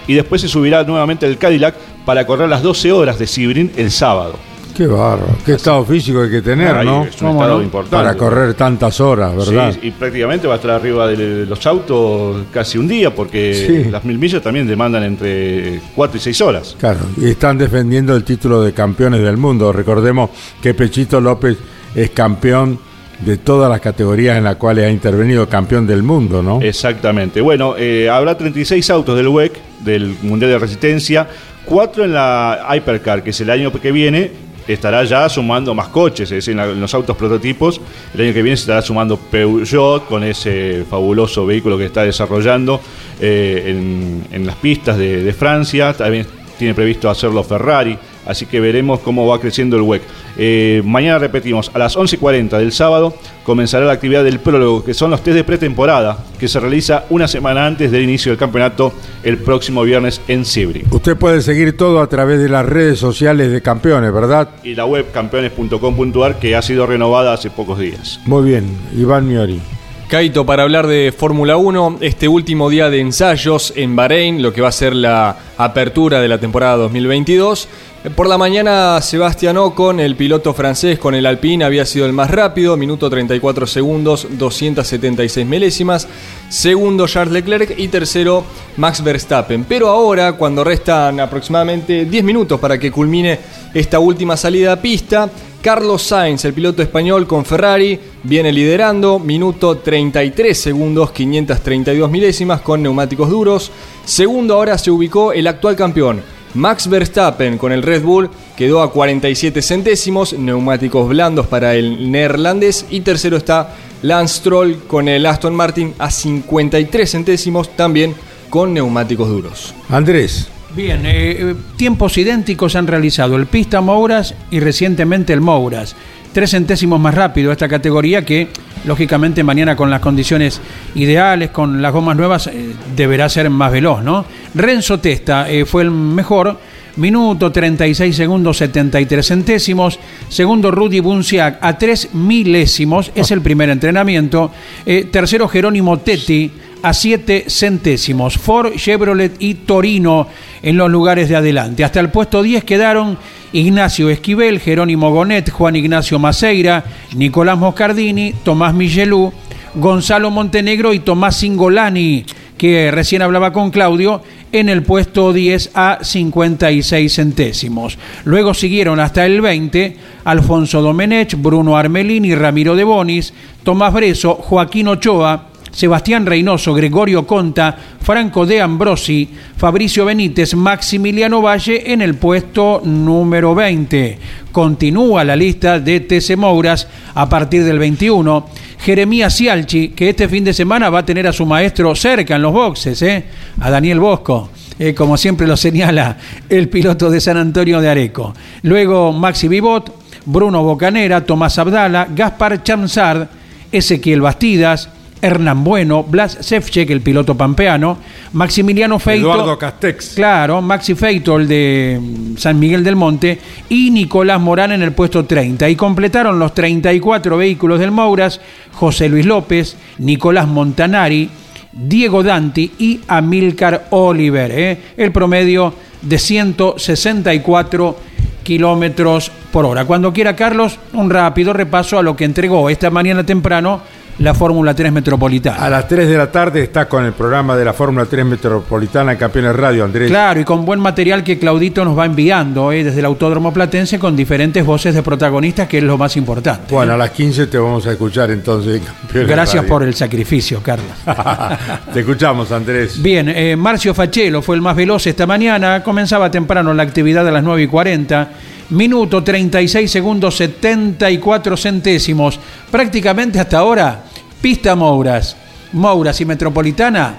Y después se subirá nuevamente el Cadillac para correr las 12 horas de Sibrin el sábado. Qué bárbaro. Qué estado físico hay que tener, Ahí ¿no? es un estado importante. Para correr tantas horas, ¿verdad? Sí, y prácticamente va a estar arriba de los autos casi un día, porque Sí. las mil millas también demandan entre 4 y 6 horas. Claro, y están defendiendo el título de campeones del mundo. Recordemos que Pechito López es campeón de todas las categorías en las cuales ha intervenido, campeón del mundo, ¿no? Exactamente. Bueno, eh, habrá 36 autos del WEC, del Mundial de Resistencia, 4 en la Hypercar, que es el año que viene. Estará ya sumando más coches, es decir, en, los autos prototipos. El año que viene se estará sumando Peugeot con ese fabuloso vehículo que está desarrollando eh, en, en las pistas de, de Francia. También tiene previsto hacerlo Ferrari. Así que veremos cómo va creciendo el WEC. Eh, mañana repetimos, a las 11.40 del sábado comenzará la actividad del prólogo, que son los test de pretemporada, que se realiza una semana antes del inicio del campeonato el próximo viernes en Sibri. Usted puede seguir todo a través de las redes sociales de campeones, ¿verdad? Y la web campeones.com.ar que ha sido renovada hace pocos días. Muy bien, Iván Miori. Caito, para hablar de Fórmula 1, este último día de ensayos en Bahrein, lo que va a ser la apertura de la temporada 2022, Por la mañana, Sebastián Ocon, el piloto francés con el Alpine, había sido el más rápido, minuto 34 segundos, 276 milésimas. Segundo, Charles Leclerc y tercero, Max Verstappen. Pero ahora, cuando restan aproximadamente 10 minutos para que culmine esta última salida a pista, Carlos Sainz, el piloto español con Ferrari, viene liderando, minuto 33 segundos, 532 milésimas con neumáticos duros. Segundo ahora se ubicó el actual campeón, Max Verstappen con el Red Bull quedó a 47 centésimos, neumáticos blandos para el neerlandés. Y tercero está Lance Stroll con el Aston Martin a 53 centésimos, también con neumáticos duros. Andrés. Bien, eh, tiempos idénticos han realizado el Pista Mouras y recientemente el Mouras. Tres centésimos más rápido esta categoría que, lógicamente, mañana con las condiciones ideales, con las gomas nuevas, eh, deberá ser más veloz, ¿no? Renzo Testa eh, fue el mejor, minuto 36 segundos 73 centésimos. Segundo, Rudy Bunciac a 3 milésimos, es el primer entrenamiento. Eh, tercero, Jerónimo Tetti a 7 centésimos. Ford, Chevrolet y Torino en los lugares de adelante. Hasta el puesto 10 quedaron Ignacio Esquivel, Jerónimo Gonet, Juan Ignacio Maceira, Nicolás Moscardini, Tomás Michelú, Gonzalo Montenegro y Tomás Singolani, que recién hablaba con Claudio, en el puesto 10 a 56 centésimos. Luego siguieron hasta el 20 Alfonso Domenech, Bruno Armelini, Ramiro de Bonis, Tomás Breso, Joaquín Ochoa, Sebastián Reynoso, Gregorio Conta, Franco de Ambrosi, Fabricio Benítez, Maximiliano Valle en el puesto número 20. Continúa la lista de TC Mouras a partir del 21. Jeremías Cialchi, que este fin de semana va a tener a su maestro cerca en los boxes, ¿eh? a Daniel Bosco. Eh, como siempre lo señala el piloto de San Antonio de Areco. Luego Maxi Vivot, Bruno Bocanera, Tomás Abdala, Gaspar Chamsard, Ezequiel Bastidas, Hernán Bueno, Blas Sefchek, el piloto pampeano, Maximiliano Feito. Eduardo Castex. Claro, Maxi Feito, el de mm, San Miguel del Monte, y Nicolás Morán en el puesto 30. Y completaron los 34 vehículos del Mouras, José Luis López, Nicolás Montanari, Diego Danti y Amílcar Oliver. ¿eh? El promedio de 164 kilómetros por hora. Cuando quiera, Carlos, un rápido repaso a lo que entregó esta mañana temprano la Fórmula 3 Metropolitana. A las 3 de la tarde está con el programa de la Fórmula 3 Metropolitana en Campeones Radio, Andrés. Claro, y con buen material que Claudito nos va enviando ¿eh? desde el Autódromo Platense con diferentes voces de protagonistas, que es lo más importante. Bueno, ¿eh? a las 15 te vamos a escuchar entonces en Campeones Gracias Radio. por el sacrificio, Carlos. te escuchamos, Andrés. Bien, eh, Marcio Fachelo fue el más veloz esta mañana. Comenzaba temprano la actividad a las 9 y 40. Minuto 36 segundos 74 centésimos. Prácticamente hasta ahora, pista Mouras. Mouras y Metropolitana,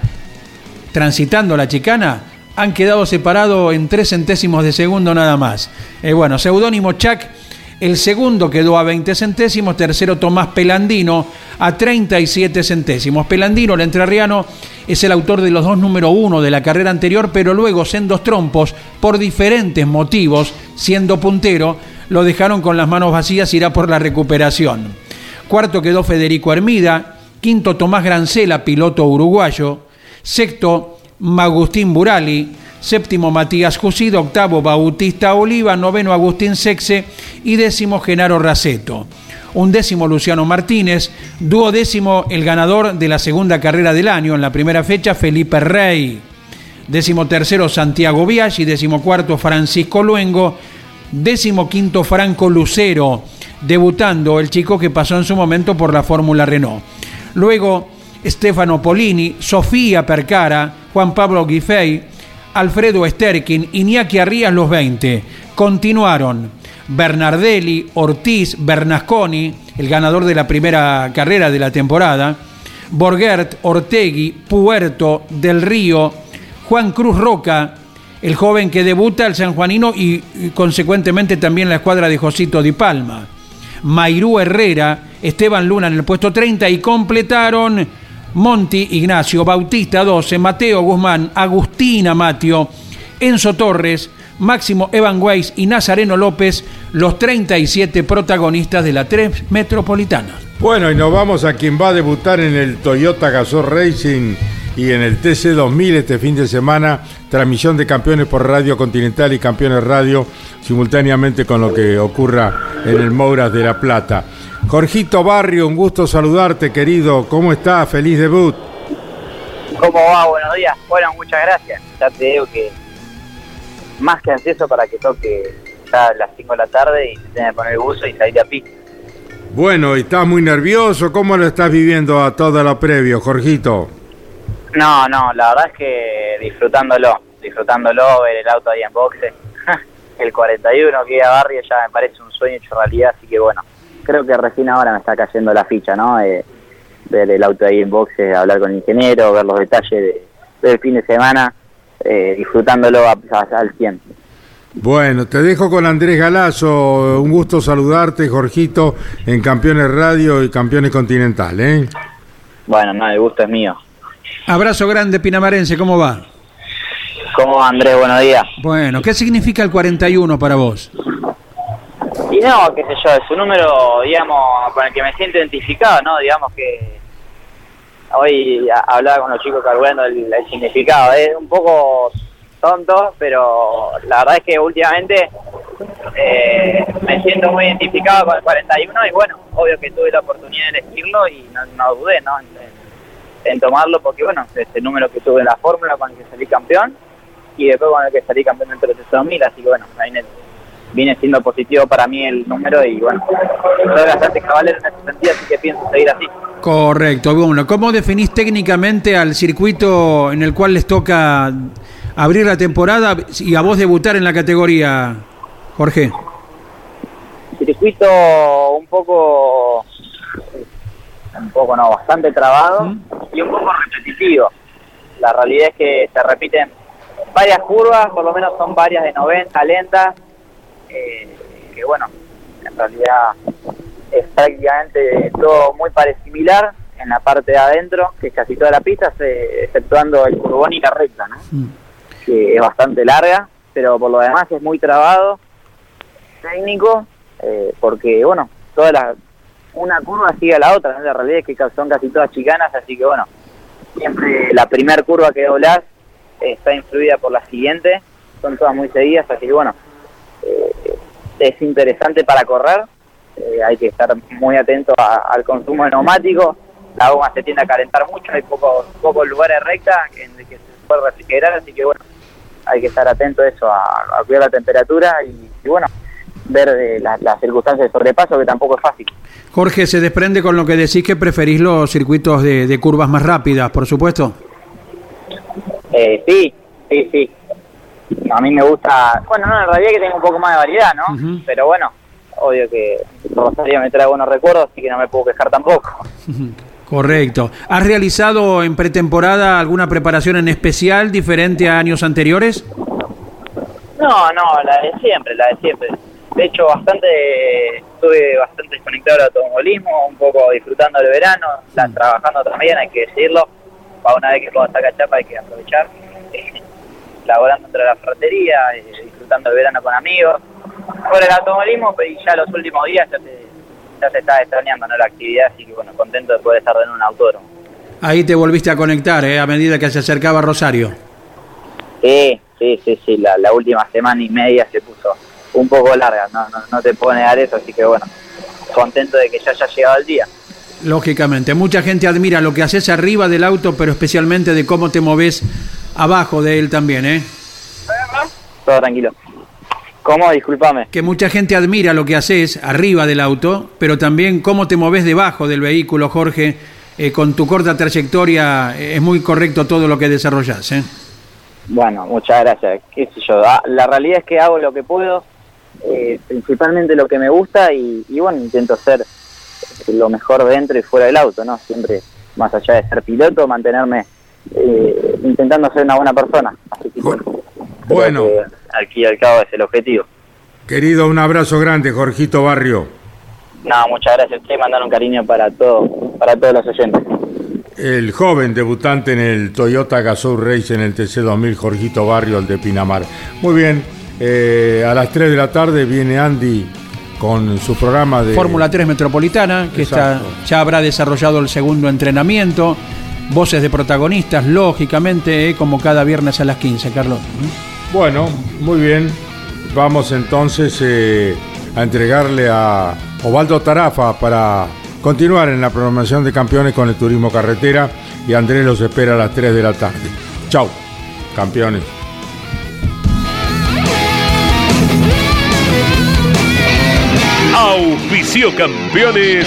transitando la chicana, han quedado separados en 3 centésimos de segundo nada más. Eh, bueno, seudónimo Chac. El segundo quedó a 20 centésimos, tercero Tomás Pelandino a 37 centésimos. Pelandino, el entrerriano, es el autor de los dos número uno de la carrera anterior, pero luego sendos trompos, por diferentes motivos, siendo puntero, lo dejaron con las manos vacías, irá por la recuperación. Cuarto quedó Federico Hermida, quinto Tomás Grancela, piloto uruguayo, sexto Magustín Burali, séptimo Matías Jusido, octavo Bautista Oliva, noveno Agustín Sexe. Y décimo Genaro Raceto. Undécimo Luciano Martínez, duodécimo el ganador de la segunda carrera del año. En la primera fecha, Felipe Rey. Décimo tercero Santiago Biaggi, décimo cuarto Francisco Luengo, décimo quinto Franco Lucero, debutando el chico que pasó en su momento por la Fórmula Renault. Luego Stefano Polini, Sofía Percara, Juan Pablo Guifey, Alfredo Sterkin, Iñaki Arrías los 20. Continuaron Bernardelli, Ortiz, Bernasconi, el ganador de la primera carrera de la temporada, Borgert, Ortegui, Puerto, Del Río, Juan Cruz Roca, el joven que debuta el sanjuanino y, y consecuentemente también la escuadra de Josito Di Palma. Mairú Herrera, Esteban Luna en el puesto 30 y completaron Monti Ignacio, Bautista 12, Mateo Guzmán, Agustina Matio, Enzo Torres, Máximo Evan Weiss y Nazareno López, los 37 protagonistas de la 3 Metropolitana. Bueno, y nos vamos a quien va a debutar en el Toyota Gazoo Racing y en el TC 2000 este fin de semana, transmisión de campeones por Radio Continental y campeones radio simultáneamente con lo que ocurra en el Mouras de La Plata. Jorgito Barrio, un gusto saludarte, querido. ¿Cómo estás? Feliz debut. ¿Cómo va? Buenos días. Bueno, muchas gracias. Ya te digo que más que ansioso para que toque ya a las 5 de la tarde y tener que poner el buzo y salir a pista. Bueno, ¿y estás muy nervioso? ¿Cómo lo estás viviendo a todo lo previo, Jorgito? No, no, la verdad es que disfrutándolo, disfrutándolo, ver el auto ahí en boxe. el 41 que a Barrio ya me parece un sueño hecho realidad, así que bueno, creo que recién ahora me está cayendo la ficha, ¿no? Eh, ver el auto ahí en boxe, hablar con el ingeniero, ver los detalles de- del fin de semana, eh, disfrutándolo a- a- al 100. Bueno, te dejo con Andrés Galazo. Un gusto saludarte, Jorgito, en Campeones Radio y Campeones Continental, ¿eh? Bueno, no, el gusto es mío. Abrazo grande, Pinamarense, ¿cómo va? ¿Cómo va, Andrés? Buenos días. Bueno, ¿qué significa el 41 para vos? Y no, qué sé yo, es un número, digamos, con el que me siento identificado, ¿no? Digamos que hoy hablaba con los chicos cargando el, el significado. Es un poco tonto, pero la verdad es que últimamente eh, me siento muy identificado con el 41 y bueno, obvio que tuve la oportunidad de elegirlo y no, no dudé, ¿no? En, en tomarlo porque, bueno, es el número que tuve en la fórmula con el que salí campeón y después con el que salí campeón dentro de 2000, así que bueno, ahí viene, viene siendo positivo para mí el número y bueno, soy bastante caballero en ese sentido, así que pienso seguir así. Correcto. Bueno, ¿cómo definís técnicamente al circuito en el cual les toca abrir la temporada y a vos debutar en la categoría, Jorge? circuito un poco, un poco no, bastante trabado y un poco repetitivo. La realidad es que se repiten varias curvas, por lo menos son varias de 90, lentas, eh, que bueno, en realidad es prácticamente todo muy parecido similar en la parte de adentro, que es casi toda la pista, se- exceptuando el curvón y la recta, ¿no? que es bastante larga, pero por lo demás es muy trabado, técnico, eh, porque bueno, toda la, una curva sigue a la otra, ¿no? la realidad es que son casi todas chicanas, así que bueno, siempre la primer curva que doblás está influida por la siguiente, son todas muy seguidas, así que bueno, es interesante para correr, eh, hay que estar muy atento a- al consumo de neumáticos, la goma se tiende a calentar mucho, hay pocos pocos lugares recta en el que se puede refrigerar, así que bueno, hay que estar atento a eso, a, a cuidar la temperatura y, y bueno, ver eh, las, las circunstancias de sobrepaso, que tampoco es fácil. Jorge, se desprende con lo que decís que preferís los circuitos de, de curvas más rápidas, por supuesto. Eh, sí, sí, sí. A mí me gusta, bueno, no, en realidad que tengo un poco más de variedad, ¿no? Pero bueno, obvio que Rosario me trae buenos recuerdos, así que no me puedo quejar tampoco. Correcto. ¿Has realizado en pretemporada alguna preparación en especial diferente a años anteriores? No, no, la de siempre, la de siempre. De hecho, bastante, estuve bastante desconectado del automovilismo, un poco disfrutando del verano, la- trabajando también, hay que decirlo. Para una vez que puedo sacar chapa hay que aprovechar. Laborando dentro de la ferretería, eh, disfrutando el verano con amigos. Por el automovilismo, y ya los últimos días ya se, ya se está extrañando ¿no? la actividad, así que bueno, contento de poder estar en un autódromo. Ahí te volviste a conectar, ¿eh? a medida que se acercaba Rosario. Sí, sí, sí, sí, la, la última semana y media se puso un poco larga, no, no, no te puedo negar eso, así que bueno, contento de que ya haya llegado el día. Lógicamente, mucha gente admira lo que haces arriba del auto, pero especialmente de cómo te moves abajo de él también, ¿eh? Todo tranquilo. ¿Cómo? Discúlpame. Que mucha gente admira lo que haces arriba del auto, pero también cómo te moves debajo del vehículo, Jorge. Eh, con tu corta trayectoria eh, es muy correcto todo lo que desarrollas, ¿eh? Bueno, muchas gracias. ¿Qué sé yo? ah, La realidad es que hago lo que puedo, eh, principalmente lo que me gusta y, y bueno, intento ser lo mejor dentro y fuera del auto, ¿no? Siempre, más allá de ser piloto, mantenerme eh, intentando ser una buena persona. Así que, bueno, que aquí al cabo es el objetivo. Querido, un abrazo grande, Jorgito Barrio. No, muchas gracias a usted, mandar un cariño para todo, para todos los oyentes. El joven debutante en el Toyota Gazoo Race en el TC2000, Jorgito Barrio, el de Pinamar. Muy bien, eh, a las 3 de la tarde viene Andy con su programa de... Fórmula 3 Metropolitana, que está, ya habrá desarrollado el segundo entrenamiento. Voces de protagonistas, lógicamente, eh, como cada viernes a las 15, Carlos. Bueno, muy bien. Vamos entonces eh, a entregarle a Ovaldo Tarafa para continuar en la programación de campeones con el turismo carretera y Andrés los espera a las 3 de la tarde. Chau, campeones. Auspicio campeones.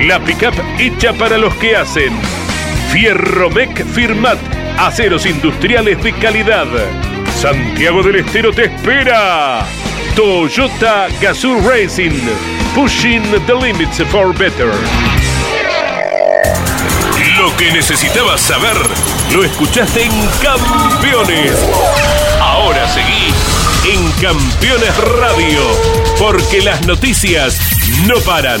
La pickup hecha para los que hacen. Fierromec Firmat. Aceros industriales de calidad. Santiago del Estero te espera. Toyota Gazoo Racing. Pushing the limits for better. Lo que necesitabas saber lo escuchaste en Campeones. Ahora seguí en Campeones Radio, porque las noticias no paran.